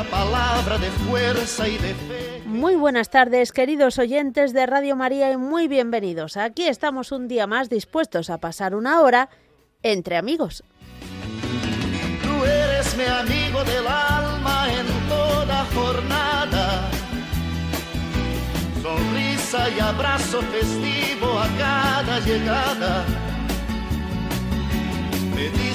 palabra de fuerza y de fe. Muy buenas tardes, queridos oyentes de Radio María, y muy bienvenidos. Aquí estamos un día más dispuestos a pasar una hora entre amigos. Tú eres mi amigo del alma en toda jornada. Sonrisa y abrazo festivo a cada llegada me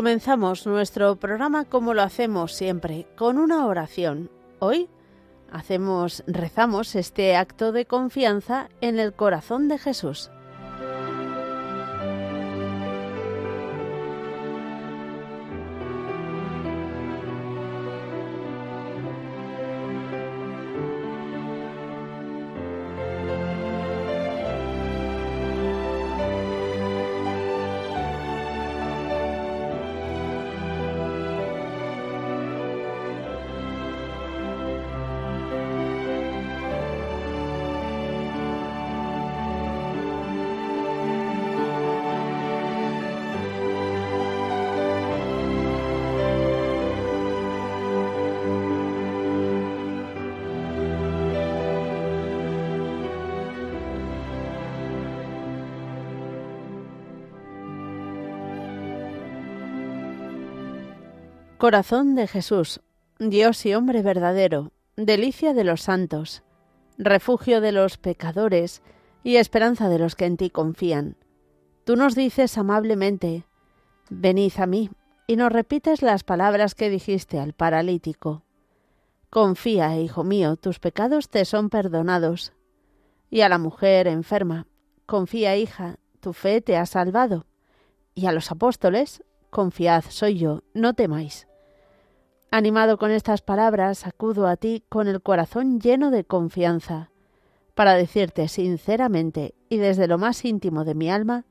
Comenzamos nuestro programa como lo hacemos siempre, con una oración. Hoy hacemos, rezamos este acto de confianza en el corazón de Jesús. Corazón de Jesús, Dios y hombre verdadero, delicia de los santos, refugio de los pecadores y esperanza de los que en ti confían. Tú nos dices amablemente, venid a mí, y nos repites las palabras que dijiste al paralítico. Confía, hijo mío, tus pecados te son perdonados. Y a la mujer enferma, confía, hija, tu fe te ha salvado. Y a los apóstoles, confiad, soy yo, no temáis. Animado con estas palabras, acudo a ti con el corazón lleno de confianza, para decirte sinceramente y desde lo más íntimo de mi alma,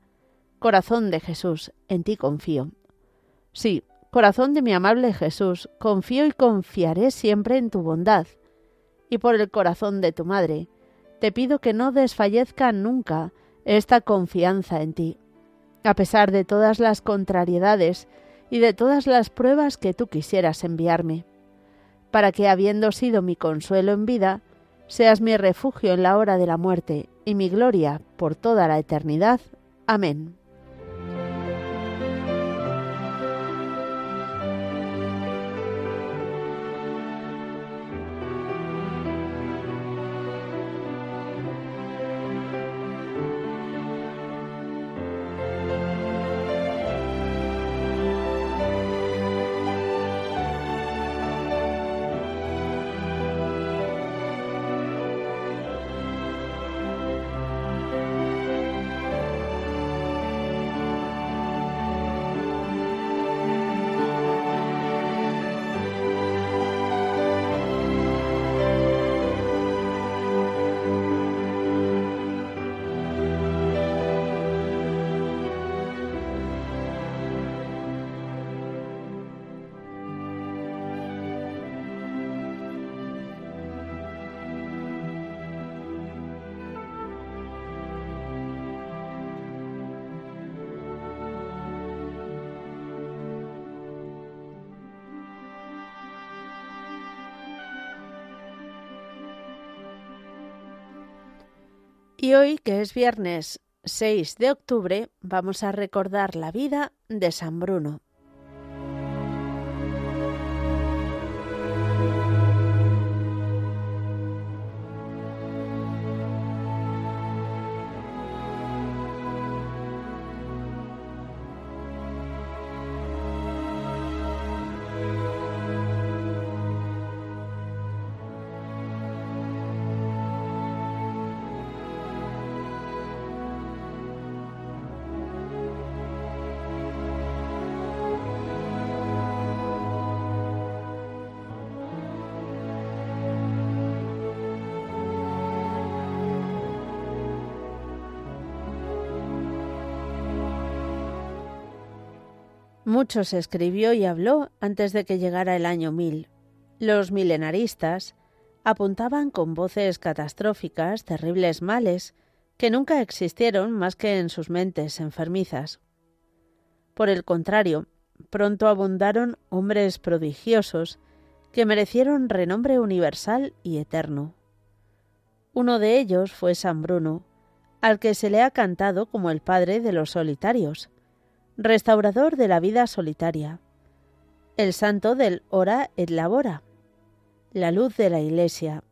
Corazón de Jesús, en ti confío. Sí, corazón de mi amable Jesús, confío y confiaré siempre en tu bondad. Y por el corazón de tu Madre, te pido que no desfallezca nunca esta confianza en ti, a pesar de todas las contrariedades y de todas las pruebas que tú quisieras enviarme, para que, habiendo sido mi consuelo en vida, seas mi refugio en la hora de la muerte y mi gloria por toda la eternidad. Amén. Y hoy, que es viernes 6 de octubre, vamos a recordar la vida de San Bruno. Mucho se escribió y habló antes de que llegara el año mil. Los milenaristas apuntaban con voces catastróficas terribles males que nunca existieron más que en sus mentes enfermizas. Por el contrario, pronto abundaron hombres prodigiosos que merecieron renombre universal y eterno. Uno de ellos fue San Bruno, al que se le ha cantado como el padre de los solitarios, restaurador de la vida solitaria, el santo del ora et labora, la luz de la Iglesia,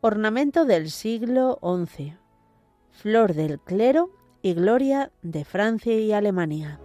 ornamento del siglo XI, flor del clero y gloria de Francia y Alemania.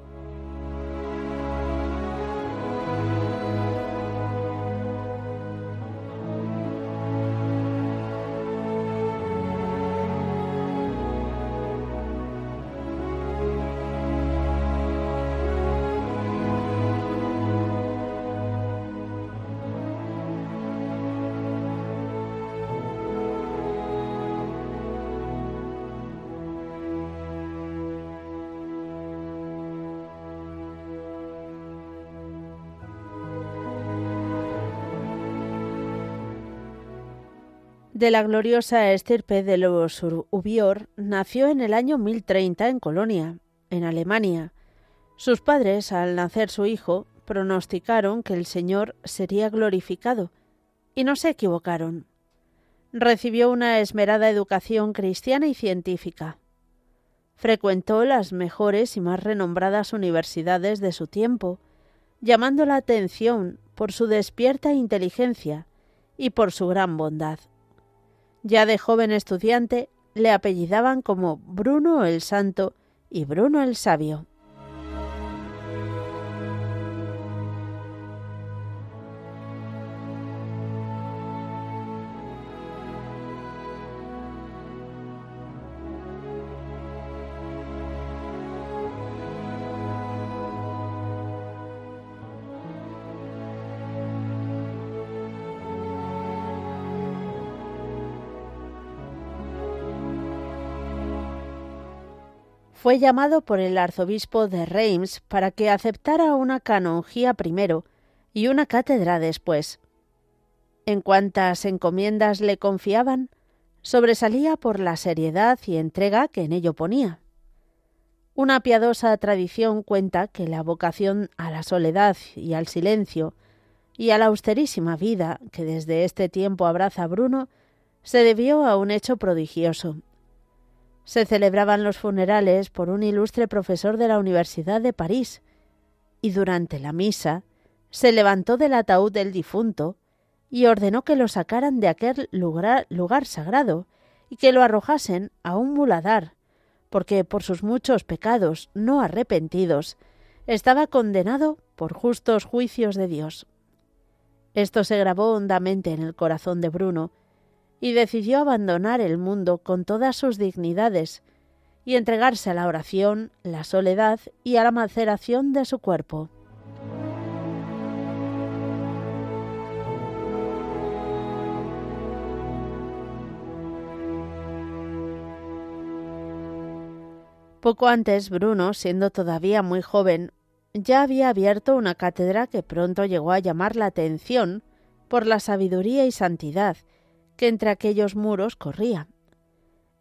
De la gloriosa estirpe de los Ubior, nació en el año 1030 en Colonia, en Alemania. Sus padres, al nacer su hijo, pronosticaron que el Señor sería glorificado, y no se equivocaron. Recibió una esmerada educación cristiana y científica. Frecuentó las mejores y más renombradas universidades de su tiempo, llamando la atención por su despierta inteligencia y por su gran bondad. Ya de joven estudiante le apellidaban como Bruno el Santo y Bruno el Sabio. Fue llamado por el arzobispo de Reims para que aceptara una canonjía primero y una cátedra después. En cuantas encomiendas le confiaban, sobresalía por la seriedad y entrega que en ello ponía. Una piadosa tradición cuenta que la vocación a la soledad y al silencio y a la austerísima vida que desde este tiempo abraza Bruno se debió a un hecho prodigioso, se celebraban los funerales por un ilustre profesor de la Universidad de París, y durante la misa se levantó del ataúd del difunto y ordenó que lo sacaran de aquel lugar, sagrado y que lo arrojasen a un muladar, porque por sus muchos pecados no arrepentidos estaba condenado por justos juicios de Dios. Esto se grabó hondamente en el corazón de Bruno, y decidió abandonar el mundo con todas sus dignidades y entregarse a la oración, la soledad y a la maceración de su cuerpo. Poco antes, Bruno, siendo todavía muy joven, ya había abierto una cátedra que pronto llegó a llamar la atención por la sabiduría y santidad que entre aquellos muros corría.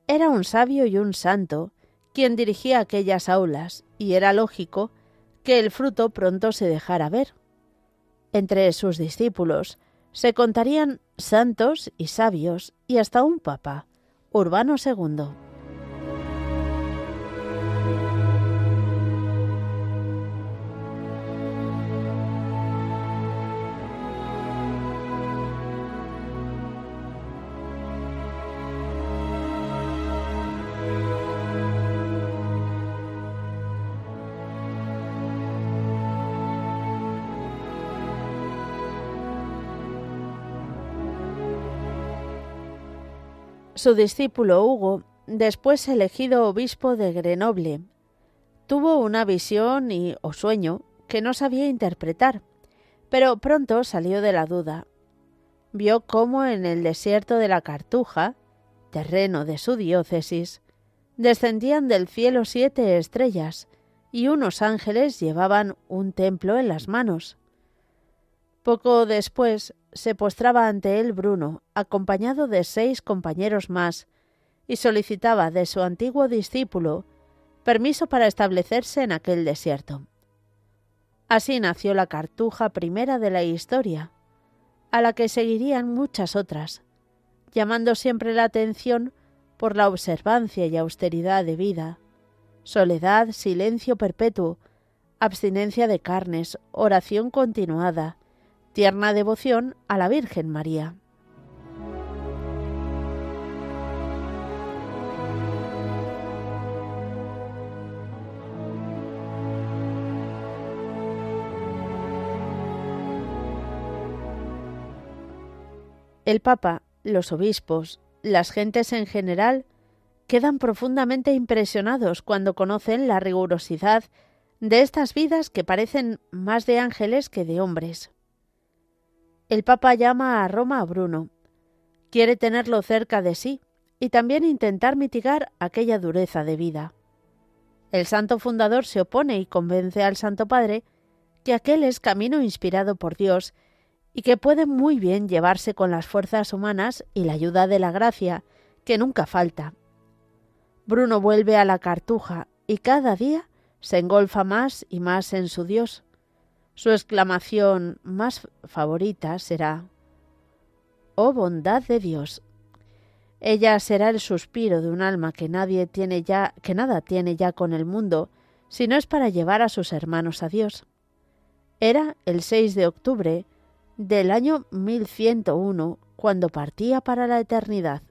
Era un sabio y un santo quien dirigía aquellas aulas, y era lógico que el fruto pronto se dejara ver. Entre sus discípulos se contarían santos y sabios y hasta un papa, Urbano II. Su discípulo Hugo, después elegido obispo de Grenoble, tuvo una visión y o sueño que no sabía interpretar, pero pronto salió de la duda. Vio cómo en el desierto de la Cartuja, terreno de su diócesis, descendían del cielo siete estrellas y unos ángeles llevaban un templo en las manos. Poco después se postraba ante él Bruno, acompañado de seis compañeros más, y solicitaba de su antiguo discípulo permiso para establecerse en aquel desierto. Así nació la cartuja primera de la historia, a la que seguirían muchas otras, llamando siempre la atención por la observancia y austeridad de vida, soledad, silencio perpetuo, abstinencia de carnes, oración continuada, tierna devoción a la Virgen María. El Papa, los obispos, las gentes en general, quedan profundamente impresionados cuando conocen la rigurosidad de estas vidas que parecen más de ángeles que de hombres. El Papa llama a Roma a Bruno. Quiere tenerlo cerca de sí y también intentar mitigar aquella dureza de vida. El santo fundador se opone y convence al Santo Padre que aquel es camino inspirado por Dios y que puede muy bien llevarse con las fuerzas humanas y la ayuda de la gracia, que nunca falta. Bruno vuelve a la cartuja y cada día se engolfa más y más en su Dios. Su exclamación más favorita será Oh bondad de Dios. Ella será el suspiro de un alma que nadie tiene ya, que nada tiene ya con el mundo, si no es para llevar a sus hermanos a Dios. Era el 6 de octubre del año 1101, cuando partía para la eternidad.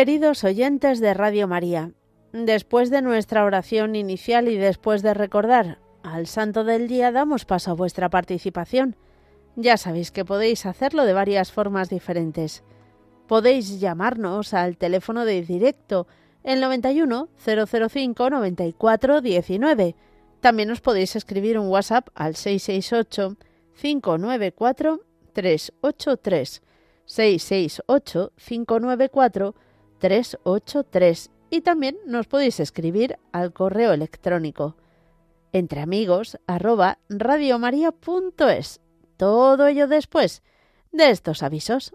Queridos oyentes de Radio María, después de nuestra oración inicial y después de recordar al Santo del Día, damos paso a vuestra participación. Ya sabéis que podéis hacerlo de varias formas diferentes. Podéis llamarnos al teléfono de directo el 91 005 94 19. También os podéis escribir un WhatsApp al 668 594 383 668 594 383 y también nos podéis escribir al correo electrónico entre amigos arroba. Todo ello después de estos avisos.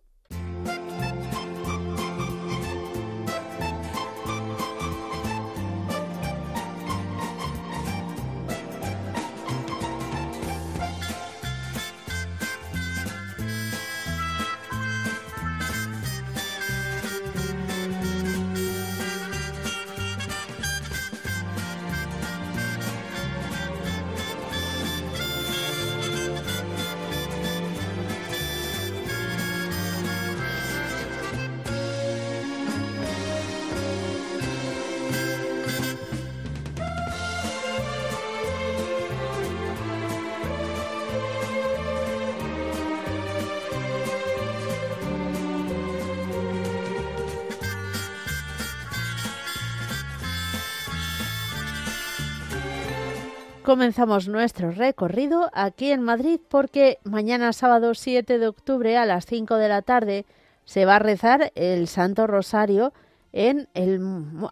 Comenzamos nuestro recorrido aquí en Madrid porque mañana sábado 7 de octubre a las 5 de la tarde se va a rezar el Santo Rosario en el,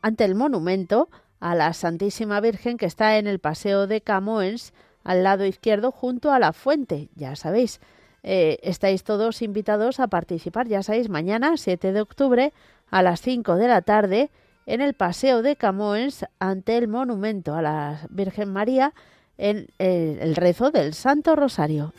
ante el monumento a la Santísima Virgen que está en el Paseo de Camoens al lado izquierdo junto a la fuente. Ya sabéis, eh, estáis todos invitados a participar, ya sabéis, mañana 7 de octubre a las 5 de la tarde en el Paseo de Camoens ante el monumento a la Virgen María en eh, el rezo del Santo Rosario.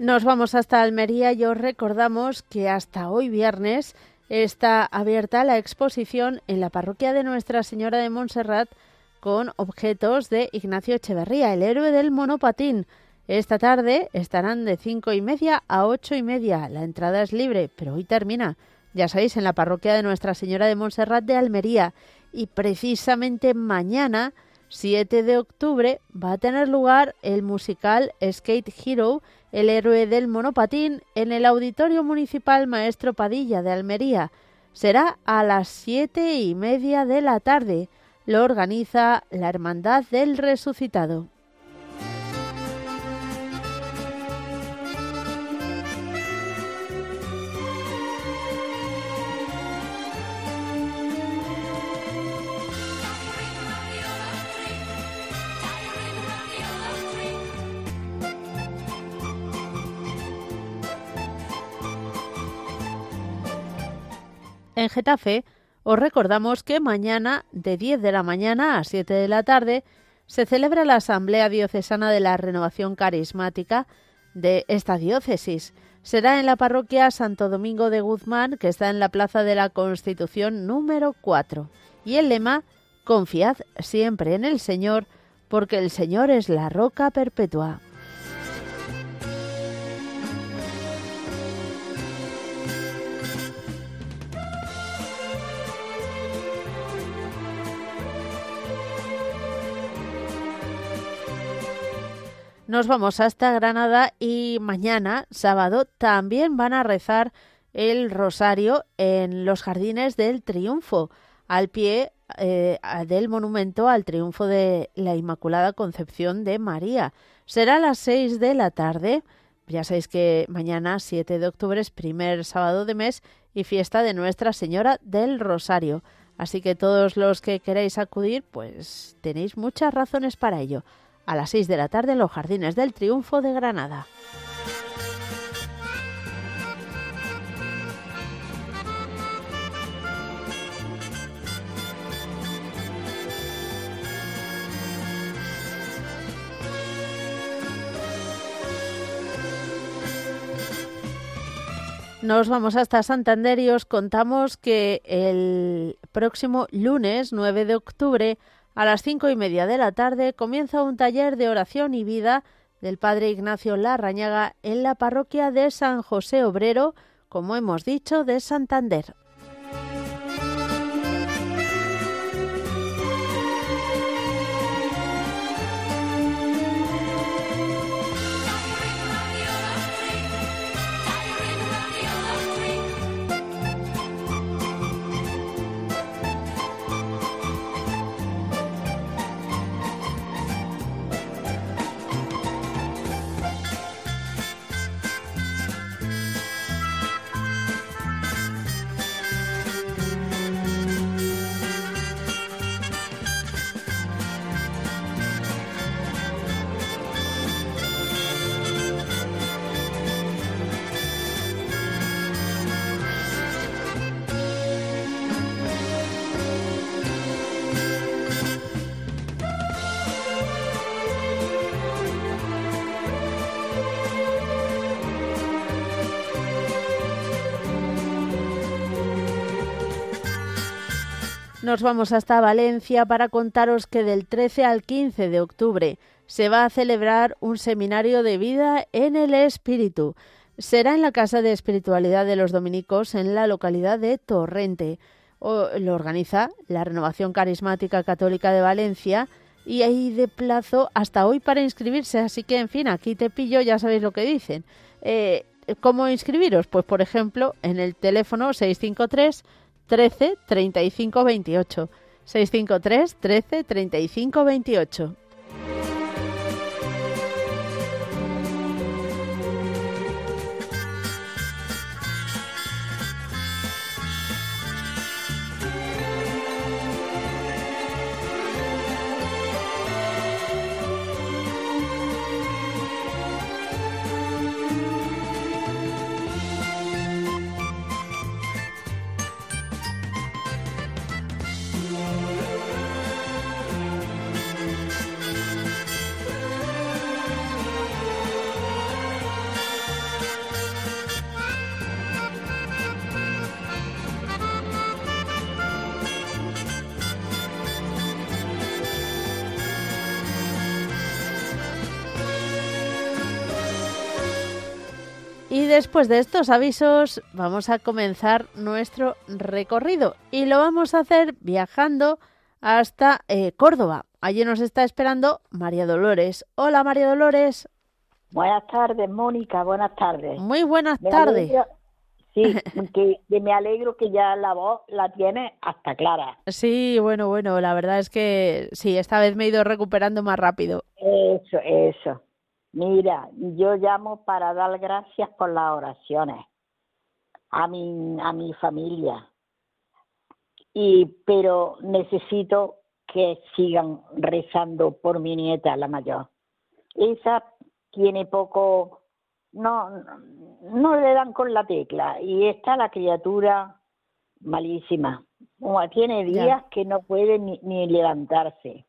Nos vamos hasta Almería y os recordamos que hasta hoy viernes está abierta la exposición en la parroquia de Nuestra Señora de Montserrat con objetos de Ignacio Echeverría, el héroe del monopatín. Esta tarde estarán de cinco y media a ocho y media. La entrada es libre, pero hoy termina. Ya sabéis, en la parroquia de Nuestra Señora de Montserrat de Almería. Y precisamente mañana, 7 de octubre, va a tener lugar el musical Skate Hero el héroe del monopatín en el Auditorio Municipal Maestro Padilla de Almería. Será a las siete y media de la tarde. Lo organiza la Hermandad del Resucitado. En Getafe os recordamos que mañana de 10 de la mañana a 7 de la tarde se celebra la Asamblea Diocesana de la Renovación Carismática de esta diócesis. Será en la parroquia Santo Domingo de Guzmán, que está en la Plaza de la Constitución número 4. Y el lema, Confiad siempre en el Señor, porque el Señor es la roca perpetua. Nos vamos hasta Granada y mañana, sábado, también van a rezar el rosario en los jardines del Triunfo, al pie eh, del monumento al triunfo de la Inmaculada Concepción de María. Será a las seis de la tarde. Ya sabéis que mañana, 7 de octubre, es primer sábado de mes y fiesta de Nuestra Señora del Rosario. Así que todos los que queráis acudir, pues tenéis muchas razones para ello a las 6 de la tarde en los Jardines del Triunfo de Granada. Nos vamos hasta Santander y os contamos que el próximo lunes 9 de octubre A las cinco y media de la tarde comienza un taller de oración y vida del Padre Ignacio Larrañaga en la parroquia de San José Obrero, como hemos dicho, de Santander. Nos vamos hasta Valencia para contaros que del 13 al 15 de octubre se va a celebrar un seminario de vida en el espíritu. Será en la Casa de Espiritualidad de los Dominicos en la localidad de Torrente. lo organiza la Renovación Carismática Católica de Valencia y hay de plazo hasta hoy para inscribirse. Así que, en fin, aquí te pillo, ya sabéis lo que dicen. Eh, ¿Cómo inscribiros? Pues, por ejemplo, en el teléfono 653 13 35 28. 653 13 35 28. Después de estos avisos vamos a comenzar nuestro recorrido y lo vamos a hacer viajando hasta eh, Córdoba. Allí nos está esperando María Dolores. Hola María Dolores. Buenas tardes, Mónica, buenas tardes. Muy buenas tardes. sí, que, me alegro que ya la voz la tiene hasta clara. Sí, bueno, bueno, la verdad es que sí, esta vez me he ido recuperando más rápido. Eso, eso. Mira, yo llamo para dar gracias por las oraciones a mi, a mi familia. Y, pero necesito que sigan rezando por mi nieta, la mayor. Esa tiene poco, no, no le dan con la tecla. Y está la criatura malísima. Tiene días que no puede ni, ni levantarse.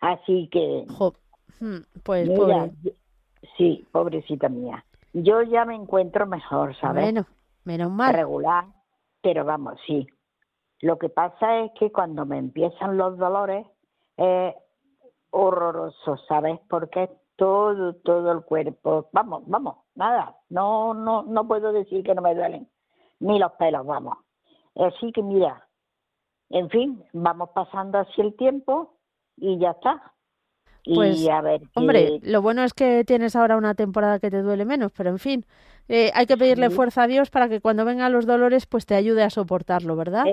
Así que. Hmm, pues Sí, pobrecita mía. Yo ya me encuentro mejor, ¿sabes? Bueno, menos mal. Regular, pero vamos, sí. Lo que pasa es que cuando me empiezan los dolores es horroroso, ¿sabes? Porque todo, todo el cuerpo, vamos, vamos, nada, no, no, no puedo decir que no me duelen, ni los pelos, vamos. Así que mira, en fin, vamos pasando así el tiempo y ya está. Pues, hombre, lo bueno es que tienes ahora una temporada que te duele menos, pero en fin, eh, hay que pedirle fuerza a Dios para que cuando vengan los dolores, pues te ayude a soportarlo, ¿verdad?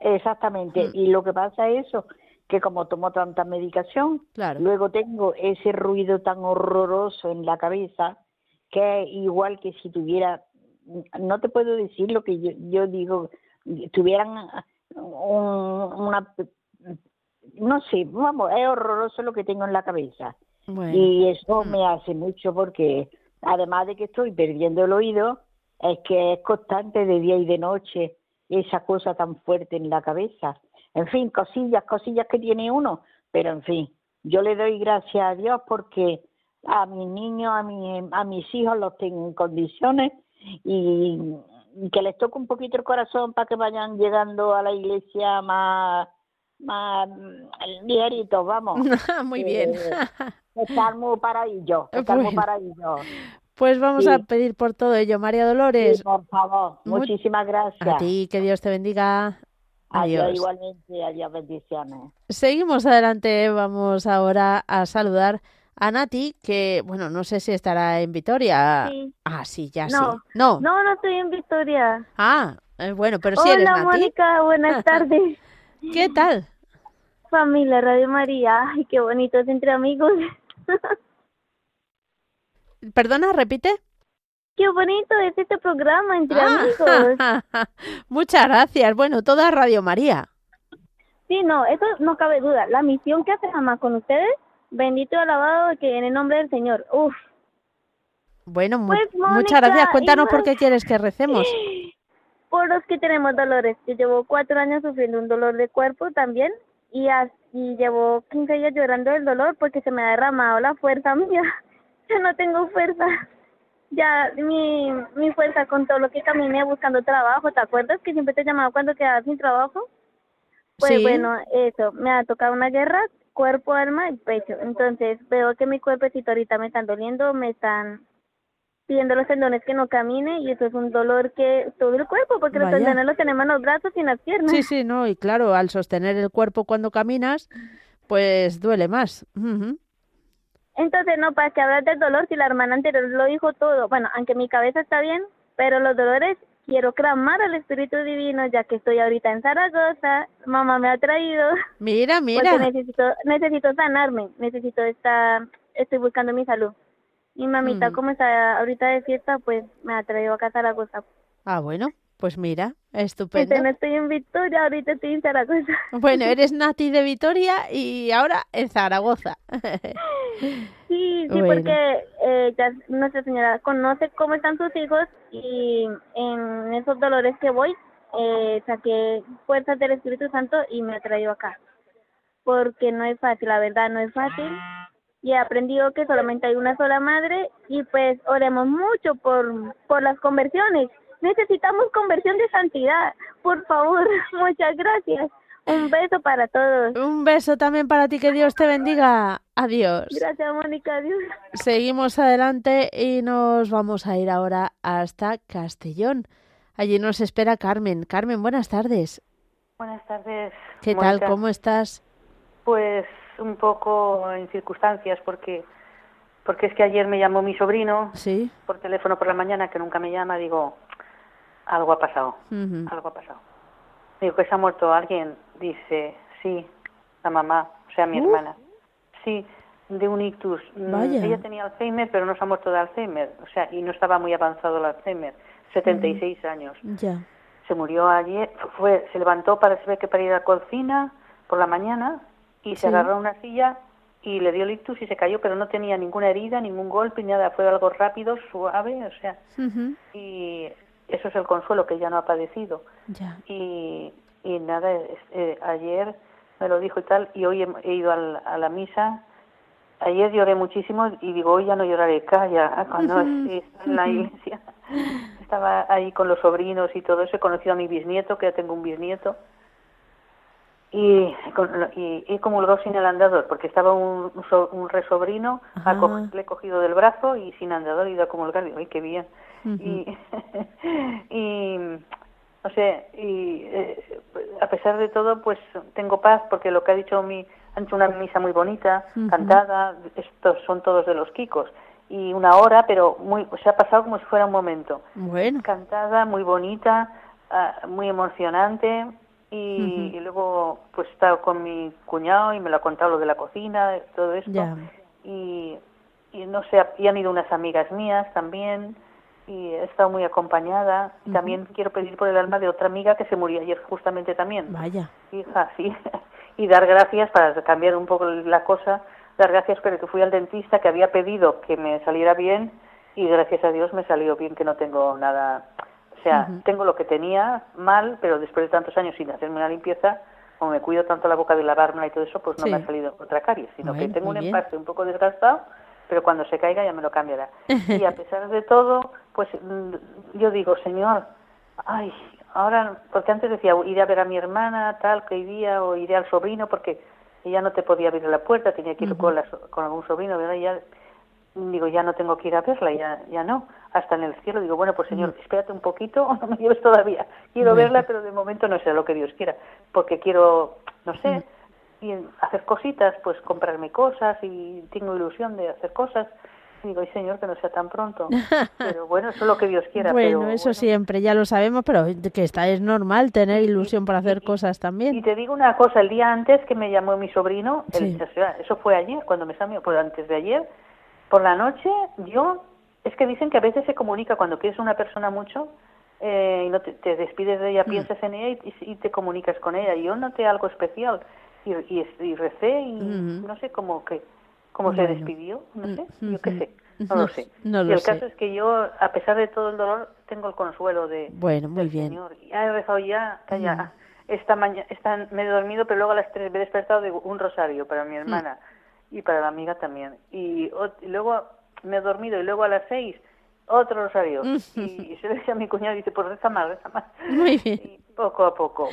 exactamente. Mm. Y lo que pasa es eso, que como tomo tanta medicación, luego tengo ese ruido tan horroroso en la cabeza, que es igual que si tuviera, no te puedo decir lo que yo, yo digo, tuvieran una no sé, vamos, es horroroso lo que tengo en la cabeza. Y eso mm. me hace mucho porque, además de que estoy perdiendo el oído, es que es constante de día y de noche esa cosa tan fuerte en la cabeza. En fin, cosillas, cosillas que tiene uno, pero en fin, yo le doy gracias a Dios porque a mis niños, a, mi, a mis hijos los tengo en condiciones y que les toque un poquito el corazón para que vayan llegando a la iglesia más más ligerito, vamos. muy bien. estar muy paradillo, estar muy paradillo. Pues vamos a pedir por todo ello, María Dolores. por favor, muchísimas gracias. A ti, que Dios te bendiga. Adiós. Adiós igualmente, adiós, bendiciones. Seguimos adelante, vamos ahora a saludar a Nati, que, bueno, no sé si estará en Vitoria. Sí. Ah, sí, ya no. sí. No, no, no estoy en Vitoria. Ah, eh, bueno, pero sí eres Nati. Hola, Mónica, buenas tardes. ¿Qué tal? Familia Radio María, ay, qué bonito es entre amigos. Perdona, repite. Qué bonito es este programa entre ah, amigos. Muchas gracias. Bueno, toda Radio María. Sí, no, eso no cabe duda. La misión que hace mamá con ustedes, bendito y alabado que en el nombre del Señor. Uf. Bueno, pues, muchas gracias. Cuéntanos por qué quieres que recemos. Por los que tenemos dolores. Yo llevo cuatro años sufriendo un dolor de cuerpo también y, así llevo 15 días llorando del dolor porque se me ha derramado la fuerza mía. Yo no tengo fuerza. Ya mi, mi fuerza con todo lo que caminé buscando trabajo, ¿te acuerdas que siempre te llamaba cuando quedabas sin trabajo? Pues bueno, eso, me ha tocado una guerra, cuerpo, alma y pecho. Entonces veo que mi cuerpecito ahorita me están doliendo, me están pidiendo los tendones que no camine y eso es un dolor que todo el cuerpo, porque los tendones los tenemos en los brazos y en las piernas. Sí, sí, no, y claro, al sostener el cuerpo cuando caminas, pues duele más. Entonces, no, para que hablar del dolor, si la hermana anterior lo dijo todo, bueno, aunque mi cabeza está bien, pero los dolores quiero clamar al Espíritu Divino, ya que estoy ahorita en Zaragoza, mamá me ha traído. Mira, mira. necesito, necesito sanarme, necesito estar, estoy buscando mi salud. Y mamita, mm. como está ahorita de fiesta, pues me ha traído acá a Zaragoza. Ah, bueno, pues mira, estupendo. no estoy en Victoria, ahorita estoy en Zaragoza. Bueno, eres Nati de Vitoria y ahora en Zaragoza. Sí, sí, porque eh, ya Nuestra Señora conoce cómo están sus hijos y en esos dolores que voy, eh, saqué fuerzas del Espíritu Santo y me ha traído acá. Porque no es fácil, la verdad, no es fácil y he aprendido que solamente hay una sola madre y pues oremos mucho por, por las conversiones. Necesitamos conversión de santidad, por favor, muchas gracias. Un beso para todos. Un beso también para ti, que Dios te bendiga. Adiós. Gracias, Mónica, adiós. Seguimos adelante y nos vamos a ir ahora hasta Castellón. Allí nos espera Carmen. Carmen, buenas tardes. Buenas tardes. ¿Qué tal? ¿Cómo estás? Pues un poco en circunstancias porque porque es que ayer me llamó mi sobrino ¿Sí? por teléfono por la mañana que nunca me llama digo algo ha pasado algo ha pasado digo que se ha muerto alguien dice sí la mamá o sea mi uh. hermana sí de un ictus. Mm, ella tenía Alzheimer pero no se ha muerto de Alzheimer o sea y no estaba muy avanzado el Alzheimer 76 años. Ya. Se murió ayer fue se levantó para saber que para ir a la cocina por la mañana y se agarró a una silla y le dio ictus y se cayó, pero no tenía ninguna herida, ningún golpe, nada, fue algo rápido, suave, o sea, y eso es el consuelo que ya no ha padecido. Y, y nada, eh, ayer me lo dijo y tal, y hoy he, ido a la misa, ayer lloré muchísimo y digo, hoy ya no lloraré, calla, cuando en la iglesia, estaba ahí con los sobrinos y todo eso, he conocido a mi bisnieto, que ya tengo un bisnieto, y, y, he comulgado sin el andador, porque estaba un, un resobrino, le he cogido del brazo y sin andador he ido a comulgar, digo, ¡ay, qué bien! y, y, no sé, y eh, a pesar de todo, pues tengo paz, porque lo que ha dicho mi, han hecho una misa muy bonita, cantada, estos son todos de los Kikos, y una hora, pero muy, se ha pasado como si fuera un momento. Bueno. Cantada, muy bonita, ah, muy emocionante, y, luego pues he estado con mi cuñado y me lo ha contado lo de la cocina, todo esto. Y, y no sé, y han ido unas amigas mías también y he estado muy acompañada. y También quiero pedir por el alma de otra amiga que se murió ayer justamente también. Vaya. Hija, sí. y dar gracias para cambiar un poco la cosa, dar gracias porque fui al dentista que había pedido que me saliera bien y gracias a Dios me salió bien que no tengo nada o sea, tengo lo que tenía mal, pero después de tantos años sin hacerme una limpieza, como me cuido tanto la boca de lavármela y todo eso, pues no me ha salido otra caries, sino que tengo un empaste un poco desgastado, pero cuando se caiga ya me lo cambiará. y a pesar de todo, pues mm, yo digo, Señor, ay, ahora, porque antes decía, iré a ver a mi hermana, tal, que iría, o iré al sobrino, porque ella no te podía abrir la puerta, tenía que ir con, con algún sobrino, ¿verdad? Ya, digo, ya no tengo que ir a verla, ya, ya no, hasta en el cielo. Digo, bueno, pues señor, espérate un poquito, no me lleves todavía. Quiero verla, pero de momento no sé lo que Dios quiera, porque quiero, no sé, y hacer cositas, pues comprarme cosas y tengo ilusión de hacer cosas. Digo, y señor, que no sea tan pronto. Pero bueno, eso es lo que Dios quiera. bueno, eso siempre, ya lo sabemos, pero que está es normal tener ilusión para hacer cosas también. Y te digo una cosa, el día antes que me llamó mi sobrino, eso fue ayer, cuando me llamó, pues antes de ayer, por la noche, yo, es que dicen que a veces se comunica cuando quieres una persona mucho, eh, y no te, despides de ella, mm. piensas en ella y, te comunicas con ella. Yo noté algo especial y, y, recé y no sé cómo que cómo se despidió, no sé, yo qué sé, no lo sé. y el caso es que yo, a pesar de todo el dolor, tengo el consuelo de bueno, muy bien. Señor. Ya he rezado ya, ya esta mañana, esta, me he dormido, pero luego a las tres me he despertado de un rosario para mi hermana y para la amiga también. Y, luego me he dormido y luego a las seis otro rosario. y, se le decía a mi cuñado, dice, pues reza más, reza más. Muy bien. Y poco a poco,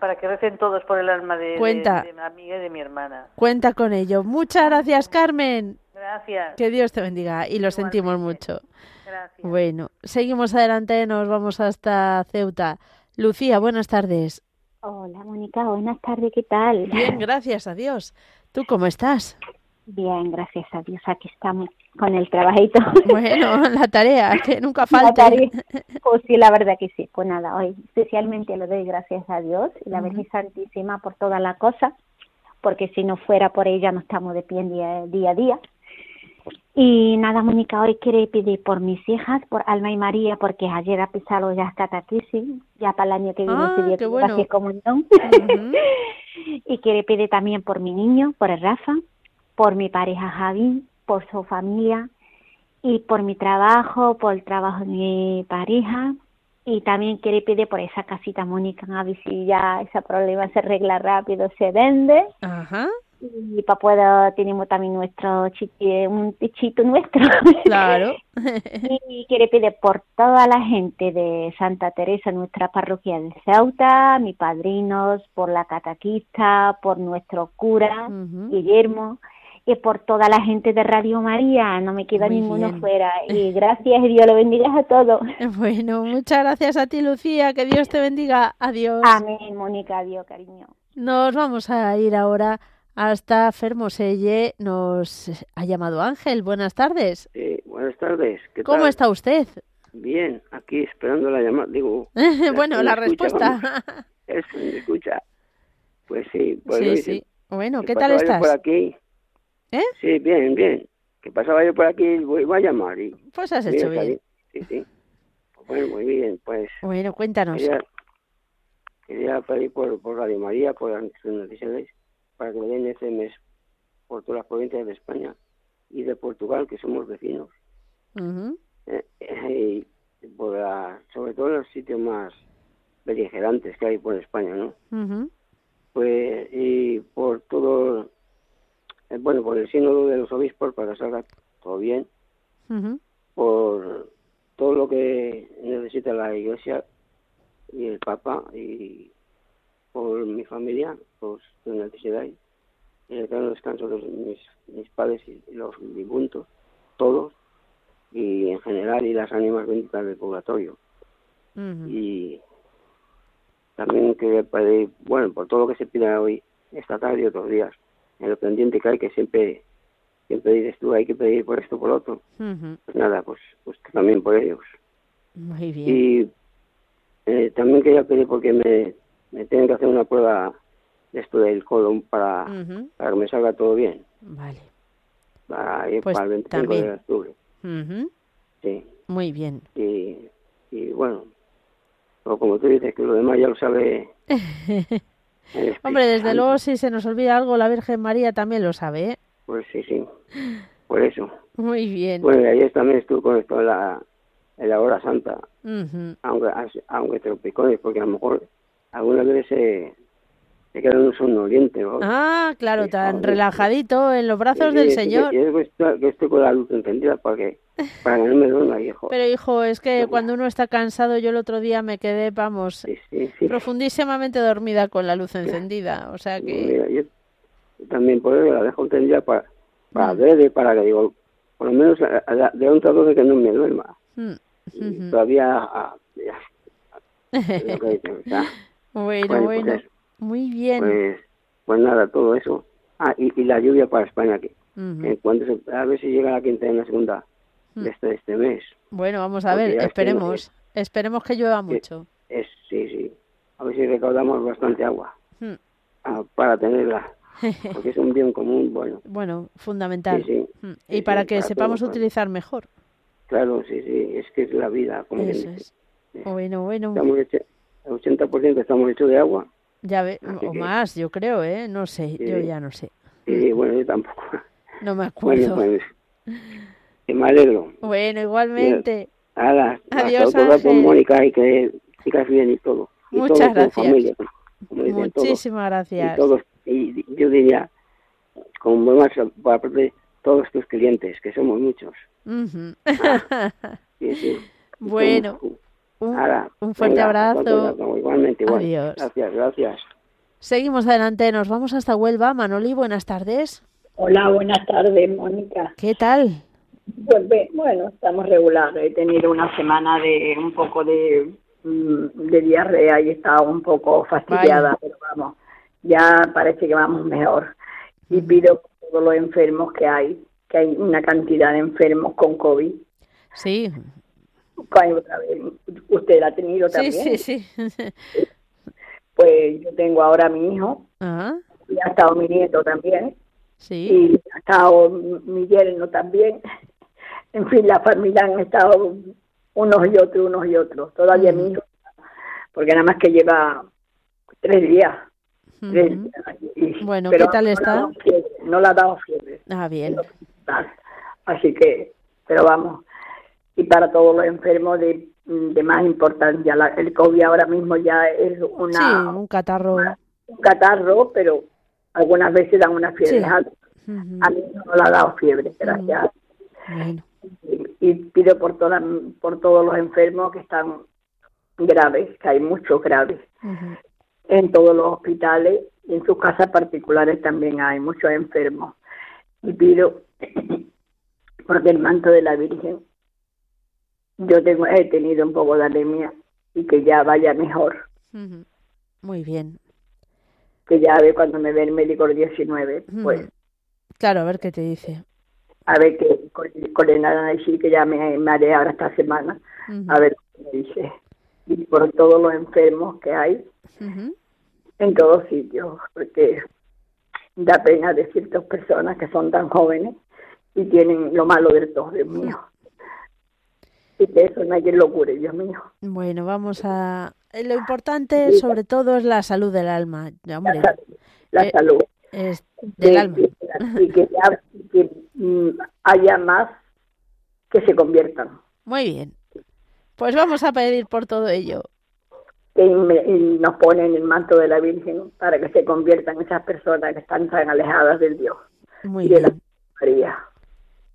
para que recen todos por el alma de, de, mi amiga y de mi hermana. Cuenta con ello. Muchas gracias, Carmen. Gracias. Que Dios te bendiga y lo sentimos mucho. Gracias. Bueno, seguimos adelante, nos vamos hasta Ceuta. Lucía, buenas tardes. Hola, Mónica, buenas tardes, ¿qué tal? Bien, gracias a Dios. ¿Tú cómo estás? Bien, gracias a Dios, aquí estamos con el trabajito. Bueno, la tarea, que nunca falta. Pues sí, la verdad que sí. Pues nada, hoy especialmente lo doy gracias a Dios y la Virgen Santísima por toda la cosa, porque si no fuera por ella no estamos de pie día, día a día. Y nada, Mónica, hoy quiere pedir por mis hijas, por Alma y María, porque ayer ha pisado ya catequesis, ya para el año que viene ah, se dio bueno. comunión. y quiere pedir también por mi niño, por el Rafa, por mi pareja Javi, por su familia y por mi trabajo, por el trabajo de mi pareja y también quiere pedir por esa casita Mónica a ver si ya ese problema se arregla rápido, se vende. Ajá. Y para poder tenemos también nuestro un tichito nuestro. Claro. y quiere pedir por toda la gente de Santa Teresa, nuestra parroquia de Ceuta, mis padrinos, por la cataquista, por nuestro cura, Guillermo y por toda la gente de Radio María, no me queda ninguno fuera. Y gracias y Dios lo bendiga a todos. Bueno, muchas gracias a ti, Lucía, que Dios te bendiga. Adiós. Amén, Mónica, adiós, cariño. Nos vamos a ir ahora hasta Fermoselle. Nos ha llamado Ángel. Buenas tardes. Sí, buenas tardes. ¿Cómo está usted? Bien, aquí esperando la llamada. Digo, bueno, la respuesta. Es, me escucha. Pues sí, sí, sí. Bueno, ¿qué tal estás? Por aquí. ¿Eh? Sí, bien, bien. Que pasaba yo por aquí, voy, voy a llamar. Y, pues has hecho bien. Sí, sí. Pues bueno, muy bien, pues. Bueno, cuéntanos. Quería, pedir por, por Radio María, por las noticias, para que me den ese mes por todas las provincias de España y de Portugal, que somos vecinos. Eh, eh, y por sobre todo los sitios más beligerantes que hay por España, ¿no? Pues, y por todo eh, bueno, por el sínodo de los obispos para que salga todo bien, por todo lo que necesita la iglesia y el papa y por mi familia, pues en necesidad y el descanso de mis, mis padres y los difuntos, todos, y en general y las ánimas benditas del purgatorio. Y también quería pedir, bueno, por todo lo que se pida hoy, esta tarde y otros días, lo pendiente que hay, que siempre siempre dices tú, hay que pedir por esto, por otro. Pues nada, pues, pues también por ellos. Muy bien. Y eh, también quería pedir porque me, me tienen que hacer una prueba de esto del colon para, para que me salga todo bien. Vale. Para ir pues para el 25 de octubre. Sí. Muy bien. Y, y bueno, como tú dices que lo demás ya lo sabe Hombre, desde luego si se nos olvida algo, la Virgen María también lo sabe, ¿eh? Pues sí, sí. Por eso. Muy bien. Bueno, ayer también estuve con esto en la, la hora santa. aunque, aunque tropicones, porque a lo mejor algunas veces se, se queda un sonoliente. Ah, claro, tan relajadito en los brazos del Señor. que, estoy, con la luz encendida para que, para que no me duerma, hijo. Pero, hijo, es que cuando uno está cansado, yo el otro día me quedé, vamos, profundísimamente dormida con la luz encendida. O sea que. yo también por eso la dejo encendida para, para mm. ver, para que digo, por lo menos de un trato de que no me duerma. Mm. Todavía. Ah, bueno, bueno. Pues muy bien. Pues, pues nada, todo eso. Ah, y, la lluvia para España, que, cuando a ver si llega la quinta en la segunda mm. de, este, este mes. Bueno, vamos a ver, esperemos. esperemos que llueva mucho. Es, sí, sí. A ver si recaudamos bastante agua mm. ah, para tenerla. Porque es un bien común, bueno. Bueno, fundamental. Mm. y para que sepamos utilizar mejor. Claro, sí, sí, es que es la vida, como Eso es. Bueno, bueno. Estamos el 80% estamos hechos de agua ya ve, o más, yo creo, ¿eh? No sé, yo ya no sé. Bueno, yo tampoco. No me acuerdo. Bueno, pues, que me alegro. Bueno, igualmente. Nada, Adiós, con Mónica y que sigas bien y todo. Muchas gracias. Muchísimas gracias. Y, todos, y yo diría, como más aparte todos tus clientes, que somos muchos. sí, sí. Bueno. Un, fuerte abrazo. Igualmente, Adiós. Gracias, gracias. Seguimos adelante, nos vamos hasta Huelva. Manoli, buenas tardes. Hola, buenas tardes, Mónica. ¿Qué tal? Pues bueno, estamos regulares. He tenido una semana de un poco de, mm, de diarrea y estaba un poco fastidiada, pero vamos, ya parece que vamos mejor. Y pido por todos los enfermos que hay, que hay una cantidad de enfermos con COVID. Sí, otra vez. Usted la ha tenido también. Sí, sí, sí. Pues yo tengo ahora a mi hijo y ha estado mi nieto también. Sí. Y ha estado mi yerno también. En fin, la familia han estado unos y otros, unos y otros. Todavía mi hijo, porque nada más que lleva tres días. bueno, ¿qué tal está? No le ha dado fiebre. Ah, bien. Así que, pero vamos, y para todos los enfermos de, de más importancia. el COVID ahora mismo ya es una, sí, un catarro. un catarro, pero algunas veces dan una fiebre alta. A mí no le ha dado fiebre, gracias. Y, pido por, todas, por todos los enfermos que están graves, que hay muchos graves. En todos los hospitales y en sus casas particulares también hay muchos enfermos. Y pido, porque el manto de la Virgen yo tengo, he tenido un poco de anemia y que ya vaya mejor. Muy bien. Que ya ve cuando me ve el médico el 19, pues. Claro, a ver qué te dice. A ver qué con, el análisis que ya me, me, haré ahora esta semana, a ver qué me dice. Y por todos los enfermos que hay en todos sitios, porque da pena de ciertas personas que son tan jóvenes y tienen lo malo del todo, Dios mío y que eso nadie lo cure, Dios mío. Bueno, vamos a... Lo importante sobre todo es la salud del alma, hombre. La, eh, salud. Es del alma. Y que, mm, haya más que se conviertan. Muy bien. Pues vamos a pedir por todo ello. Que nos ponen el manto de la Virgen para que se conviertan esas personas que están tan alejadas del Dios. Muy bien. De la María.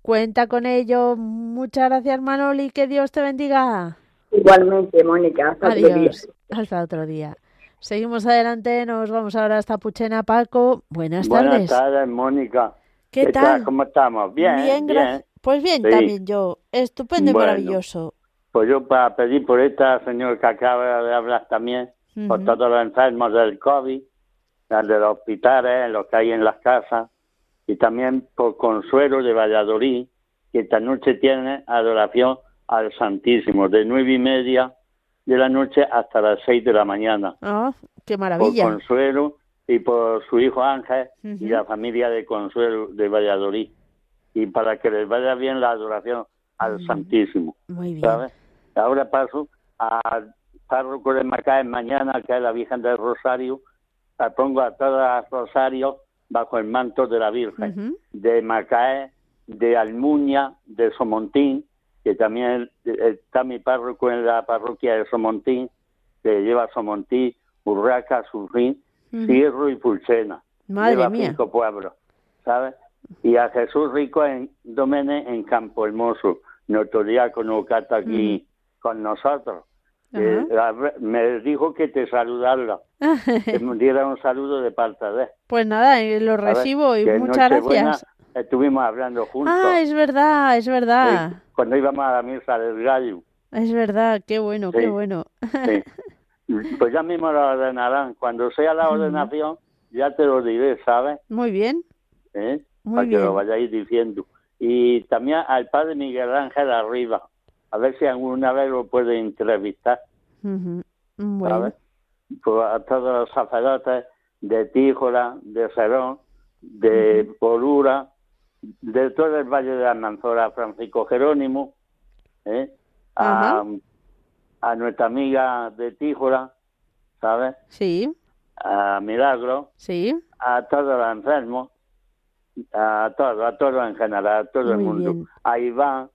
Cuenta con ello. Muchas gracias, Manoli. Que Dios te bendiga. Igualmente, Mónica. Hasta Adiós. Hasta otro día. Seguimos adelante. Nos vamos ahora hasta Puchena, Paco. Buenas tardes. Buenas tardes, Mónica. ¿Qué, tal? ¿Cómo estamos? Bien. Bien, gracias. Pues bien, también yo. Estupendo y maravilloso. Pues yo para pedir por esta señor que acaba de hablar también, por todos los enfermos del COVID, de los hospitales, los que hay en las casas, y también por Consuelo de Valladolid, que esta noche tiene adoración al Santísimo, de nueve y media de la noche hasta las seis de la mañana. ¡Ah, qué maravilla! Por Consuelo y por su hijo Ángel y la familia de Consuelo de Valladolid. Y para que les vaya bien la adoración al Santísimo. Muy bien. Ahora paso al párroco de Macaé mañana, que es la Virgen del Rosario. La pongo a todas Rosario bajo el manto de la Virgen, de Macaé, de Almuña, de Somontín, que también está mi párroco en la parroquia de Somontín, que lleva Somontín, Urraca, Surrín, Cierro y Pulsena. Madre Lleva mía. cinco pueblos, ¿sabes? Y a Jesús Rico en Domene en Campo Hermoso, nuestro diácono que está aquí con nosotros. Eh, me dijo que te saludarla, que me diera un saludo de parte de. Pues nada, eh, lo recibo y muchas gracias. Estuvimos hablando juntos. Ah, es verdad, es verdad. Cuando íbamos a la misa del gallo. Es verdad, qué bueno, qué bueno. Sí. Pues ya mismo lo ordenarán. Cuando sea la ordenación, ya te lo diré, ¿sabes? Muy bien. ¿Eh? Muy Para bien. que lo vayáis diciendo. Y también al padre Miguel Ángel arriba. A ver si alguna vez lo puede entrevistar. Uh -huh. bueno. ¿sabes? Pues a todos los sacerdotes de Tíjola, de Cerón, de uh -huh. De todo el Valle de Almanzora, Francisco Jerónimo, ¿eh? a, a, nuestra amiga de Tíjola, ¿sabes? Sí. A Milagro. Sí. A todos los enfermos, a todos, a todos en general, a todo Muy el mundo. bien. A Iván,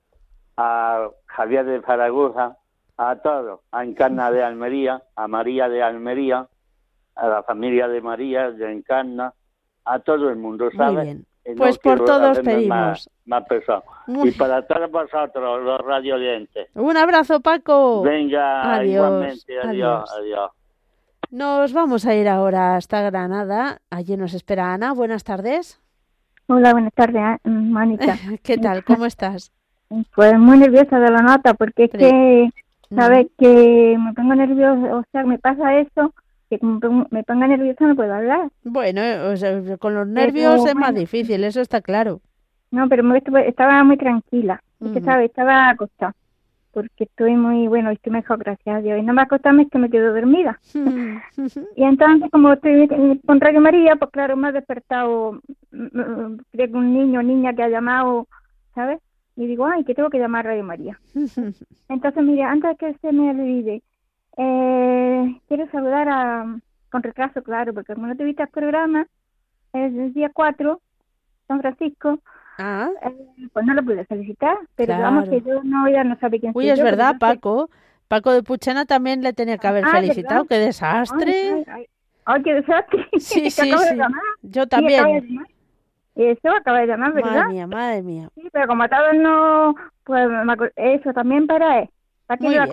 a Javier de Zaragoza, a todos, a Encarna de Almería, a María de Almería, a la familia de María de Encarna, a todo el mundo, ¿sabes? Muy bien. Pues por todos pedimos. Más, más pesado. Y para todos vosotros, los radiolientes. Un abrazo, Paco. Venga, adiós, igualmente. Adiós, adiós. adiós. Nos vamos a ir ahora hasta Granada. Allí nos espera Ana. Buenas tardes. Hola, buenas tardes, Mónica. ¿Qué tal? ¿Cómo estás? Pues muy nerviosa de la nota, porque es que, ¿sabes? Que me pongo nerviosa, o sea, me pasa eso que me ponga nerviosa no puedo hablar. Bueno, o sea, con los nervios pero, es más difícil, eso está claro. No, pero me, estaba muy tranquila. -huh. Es que, ¿sabes? Estaba acostada. Porque estoy muy, bueno, estoy mejor, gracias a Dios. Y no me acostarme es que me quedo dormida. y entonces, como estoy con Radio María, pues claro, me ha despertado, creo que un niño o niña que ha llamado, ¿sabes? Y digo, ay, que tengo que llamar a Radio María. entonces, mire, antes de que se me olvide, eh, quiero saludar a, con retraso, claro, porque como no te viste el programa, es el día 4, San Francisco, ah. eh, pues no lo pude felicitar, pero claro. vamos que yo no, ya no sabe quién Uy, soy es yo, verdad, no Paco. Paco de Puchena también le tenía que haber ah, felicitado, ¿verdad? qué desastre. Ay, ay, ay, qué desastre. Sí, sí, sí. Yo también. Eso acaba de llamar, ¿verdad? Madre mía, madre mía. Sí, pero como todos no, pues eso también para él. Para que Muy la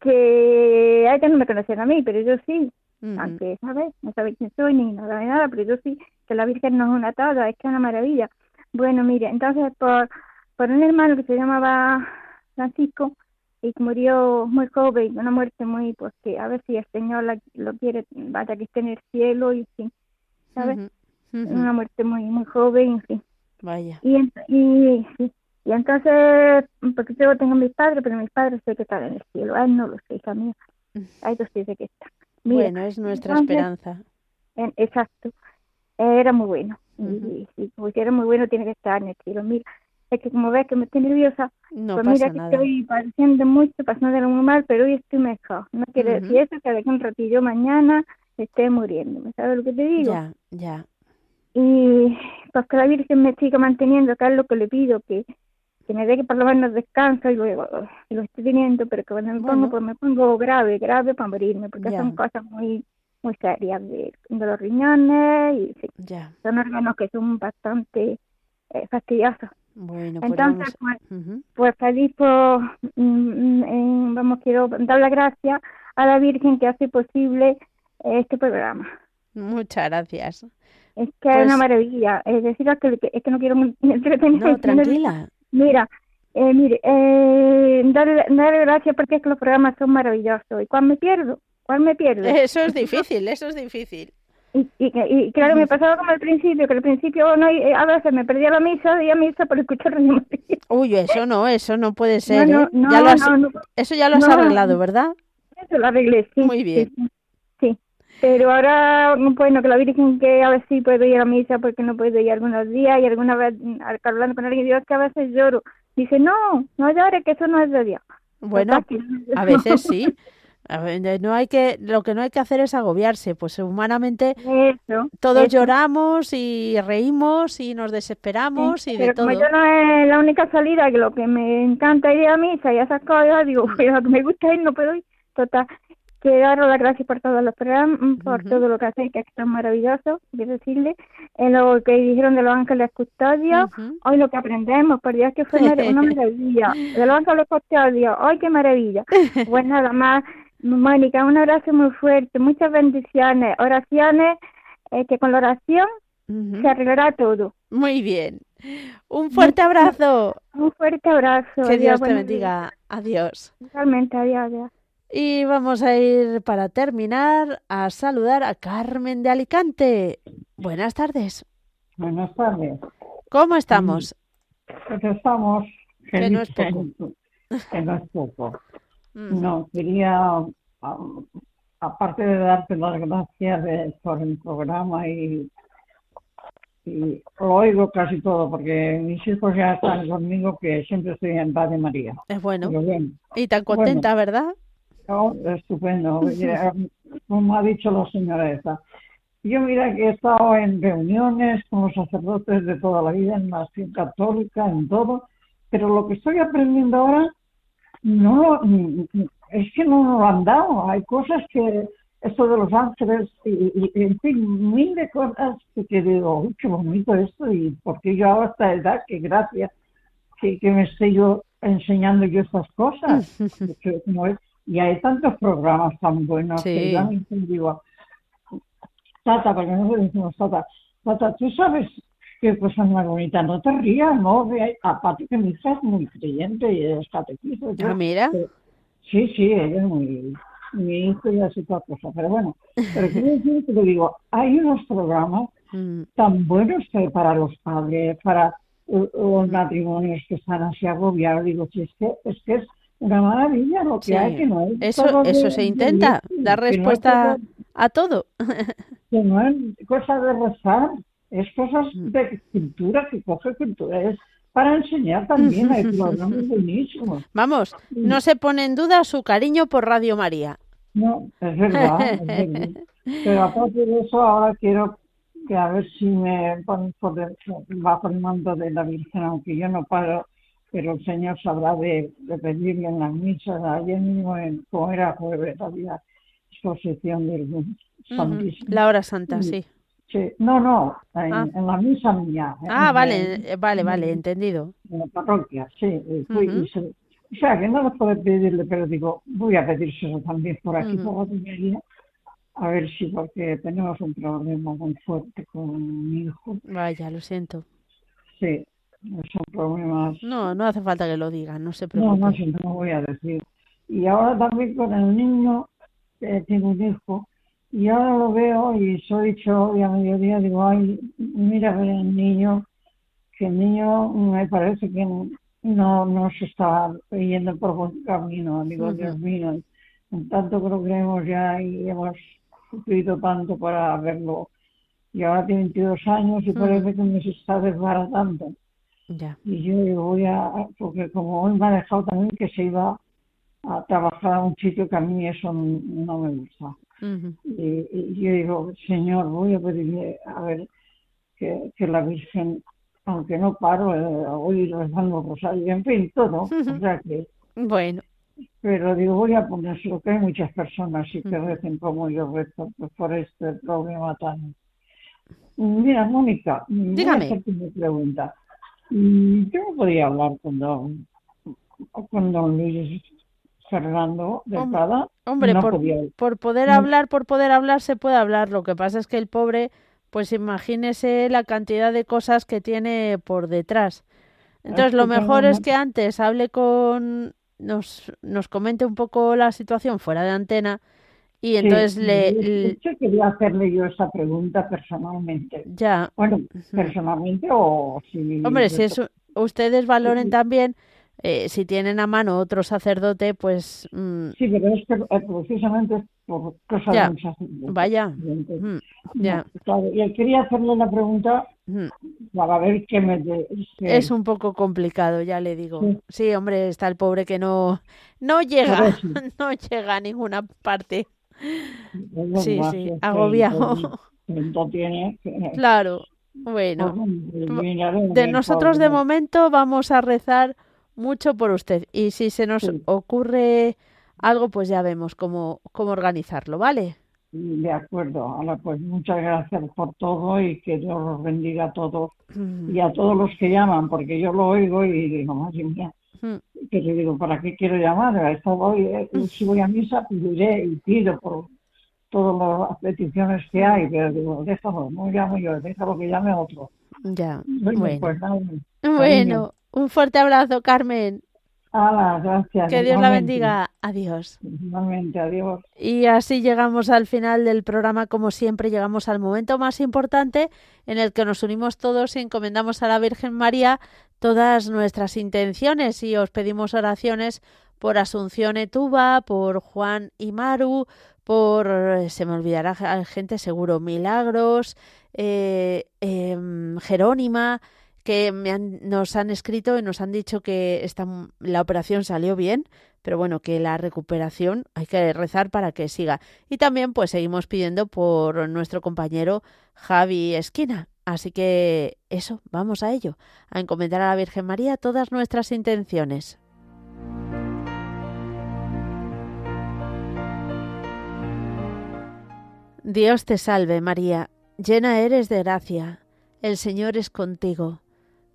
que hay que no me conocen a mí, pero yo sí, Uh -huh. aunque, ¿sabes? No sabe quién soy ni nada de nada, pero yo sí, que la Virgen no es una toda, es que es una maravilla. Bueno, mire, entonces por, por un hermano que se llamaba Francisco y que murió muy joven, una muerte muy, pues que a ver si el Señor la, lo quiere, vaya que esté en el cielo y sí, ¿sabes? Uh -huh. Una muerte muy, muy joven, en fin. Vaya. Y, y, y, y entonces, porque yo tengo a mis padres, pero mis padres sé que están en el cielo. A él no lo sé, hija mía. A ellos sí sé que están. Mira, bueno, es nuestra entonces, esperanza. En, exacto. Era muy bueno. Uh -huh. Y, y, como si era muy bueno, tiene que estar en el cielo. Mira, es que como ves que me estoy nerviosa, no pues mira que nada. estoy padeciendo mucho, pasándolo muy mal, pero hoy estoy mejor. No quiere Uh -huh. decir eso que de un ratillo mañana esté muriendo. ¿Sabes lo que te digo? Ya, ya. Y pues que la Virgen me siga manteniendo, que es lo que le pido, que que me dé que por lo menos descanso y luego lo estoy teniendo, pero que cuando me Bueno. pongo, pues me pongo grave, grave para morirme, porque Ya. son cosas muy muy serias de, de los riñones y sí, Ya. son órganos que son bastante eh, fastidiosos. Bueno, pues Entonces, vamos. pues, Ujú. pues feliz por, mm, mm, vamos, quiero dar las gracias a la Virgen que hace posible este programa. Muchas gracias. Es que Pues- es una maravilla. Es decir, que, que- es que no quiero entretener. No, tranquila. Mira, eh, mire, eh, darle, darle gracias porque es que los programas son maravillosos. ¿Y cuál me pierdo? ¿Cuál me pierdo? Eso es difícil, eso es difícil. Y, y, y claro, me pasaba como al principio, que al principio no, eh, a veces me perdía la misa, y a misa por escuchar Radio María. Uy, eso no, eso no puede ser. no, ¿eh? no, ya lo has- no, no, Eso ya lo has arreglado, ¿verdad? eso lo arreglé, sí. Muy bien. Sí, sí. Pero ahora, bueno, que la Virgen que a ver si puedo ir a misa porque no puedo ir algunos días y alguna vez mm, hablando con alguien, Dios que a veces lloro. Dice, no, no llores, que eso no es de Dios. Bueno, a veces sí. A ver, no hay que, lo que no hay que hacer es agobiarse, pues humanamente Eso. todos eso. lloramos y reímos y nos desesperamos Sí, y de pero todo. como yo no es la única salida, que lo que me encanta ir a misa y esas cosas, digo, pero lo que me gusta ir no puedo ir. Total, que dar las gracias por todos los programas, por todo lo que hacéis, que es tan maravilloso, quiero decirle. En lo que dijeron de los ángeles custodios, hoy lo que aprendemos, por Dios que fue una maravilla. De los ángeles custodios, hoy qué maravilla. Pues nada más, Mónica, un abrazo muy fuerte, muchas bendiciones, oraciones, eh, que con la oración se arreglará todo. Muy bien. Un fuerte abrazo. Un fuerte abrazo. Que Dios te bendiga. Adiós. Realmente, adiós. Y vamos a ir para terminar a saludar a Carmen de Alicante. Buenas tardes. Buenas tardes. ¿Cómo estamos? Pues estamos. Que no es poco. Que no es poco. No, quería, aparte de darte las gracias por el programa y, y, lo oigo casi todo, porque mis hijos ya están conmigo, que siempre estoy en paz de María. Es bueno. y tan contenta, ¿verdad? Estupendo. Como ha dicho la señora esta. Yo mira que he estado en reuniones con los sacerdotes de toda la vida, en la acción católica, en todo, pero lo que estoy aprendiendo ahora no es que no nos lo han dado. Hay cosas que, esto de los ángeles, y, en fin, mil de cosas que, digo, uy, qué bonito esto, y porque yo a esta edad, que gracias que, me esté yo enseñando yo estas cosas. y hay tantos programas tan buenos que yo me digo, Tata, porque no se decimos Tata, Tata, tú sabes qué cosa más bonita, no te rías, ¿no? Aparte que mi hija es muy creyente y es catequista. Ah, mira. Sí, sí, ella es muy, mi hijo y así toda cosa, pero bueno, pero quiero decir que te digo, hay unos programas mm. tan buenos que para los padres, para los matrimonios que están así agobiados, digo, si es que es que es una maravilla lo que hay, que no es eso, eso se intenta, dar respuesta a todo. que no es cosa de rezar, es cosas mm. de cultura, que coge cultura, es para enseñar también, hay programas buenísimos. Vamos, no se pone en duda su cariño por Radio María. No, es verdad, es verdad. Pero aparte de eso, ahora quiero que a ver si me ponen por bajo el mando de la Virgen, aunque yo no paro, pero el Señor sabrá de, pedirle en las misas, ayer mismo, en, como era jueves, había exposición del Santísimo. La hora santa, sí. Sí, no, no, en, ah. la misa mía. Ah, vale, eh, vale, vale, entendido. En la parroquia, sí. Eh, o sea, que no lo puedo pedirle, pero digo, voy a pedírselo también por aquí, por la a ver si, porque tenemos un problema muy fuerte con mi hijo. Vaya, lo siento. Sí, son problemas. No, no hace falta que lo digan, no se preocupe. No, no, no lo voy a decir. Y ahora también con el niño, eh, tengo un hijo, y ahora lo veo y soy dicho hoy a mediodía, digo, ay, mira el niño, que el niño me parece que no, no se está yendo por buen camino, digo, Dios mío, en tanto que lo creemos ya y hemos sufrido tanto para verlo. Y ahora tiene 22 años y parece que se está desbaratando. Ya. Y yo voy a, porque como hoy me ha dejado también que se iba a trabajar a un sitio que a mí eso no me gusta y, yo digo, Señor, voy a pedirle a ver que, que la Virgen, aunque no paro, eh, hoy rezando rosario, en fin, todo. O sea que, bueno. Pero digo, voy a ponérselo, que hay muchas personas y que recen como yo rezo pues, por este problema tan... Mira, Mónica, dígame. Una pregunta. Mm, yo no podía hablar con don, con don Luis Fernando de Hombre, por, poder hablar, por poder hablar, se puede hablar. Lo que pasa es que el pobre, pues imagínese la cantidad de cosas que tiene por detrás. Entonces, lo mejor es que antes hable con. Nos, nos comente un poco la situación fuera de antena y entonces le, Yo quería hacerle yo esa pregunta personalmente. Ya. Bueno, personalmente o si... Hombre, si eso, ustedes valoren también eh, si tienen a mano otro sacerdote, pues... Mm, sí, pero es que eh, precisamente por cosas ya, Vaya. Mm, ya. y quería hacerle la pregunta mm. para ver qué me... Es un poco complicado, ya le digo. Sí. hombre, está el pobre que no, no llega, no llega a ninguna parte. Sí, sí, agobiado. Tiene Claro, bueno. De nosotros de momento vamos a rezar mucho por usted. Y si se nos ocurre algo pues ya vemos cómo, cómo organizarlo, ¿vale? De acuerdo. Ahora, pues muchas gracias por todo y que Dios los bendiga a todos mm. y a todos los que llaman, porque yo lo oigo y digo, madre mía, que le digo, ¿para qué quiero llamar? Esto voy, eh, mm. si voy a misa, pediré y pido por todas las peticiones que hay, pero digo, déjalo, no llamo yo, déjalo que llame otro. Ya, bueno. Pues, bueno, un fuerte abrazo, Carmen gracias. Que Dios la bendiga. Adiós. adiós. Y así llegamos al final del programa, como siempre, llegamos al momento más importante en el que nos unimos todos y encomendamos a la Virgen María todas nuestras intenciones y os pedimos oraciones por Asunción Etuba, por Juan y Maru, por, se me olvidará gente seguro, Milagros, eh, em, Jerónima, que me nos han escrito y nos han dicho que esta, la operación salió bien, pero bueno, que la recuperación hay que rezar para que siga. Y también pues seguimos pidiendo por nuestro compañero Javi Esquina. Así que eso, vamos a ello, a encomendar a la Virgen María todas nuestras intenciones. Dios te salve María, llena eres de gracia, el Señor es contigo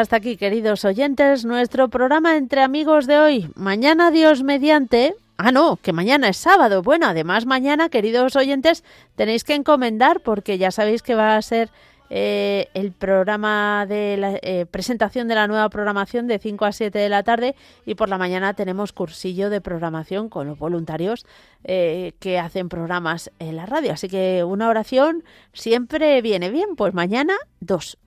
Hasta aquí, queridos oyentes, nuestro programa entre amigos de hoy. Mañana, Dios mediante. Ah, no, que mañana es sábado. Bueno, además mañana, queridos oyentes, tenéis que encomendar porque ya sabéis que va a ser eh, el programa de la eh, presentación de la nueva programación de 5 a 7 de la tarde y por la mañana tenemos cursillo de programación con los voluntarios eh, que hacen programas en la radio. Así que una oración siempre viene bien. Pues mañana dos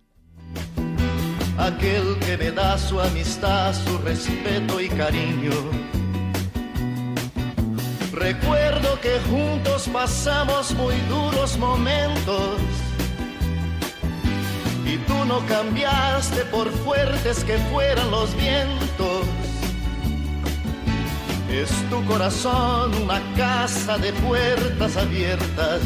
aquel que me da su amistad, su respeto y cariño. Recuerdo que juntos pasamos muy duros momentos y tú no cambiaste por fuertes que fueran los vientos. Es tu corazón una casa de puertas abiertas.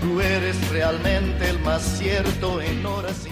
Tú eres realmente el más cierto en horas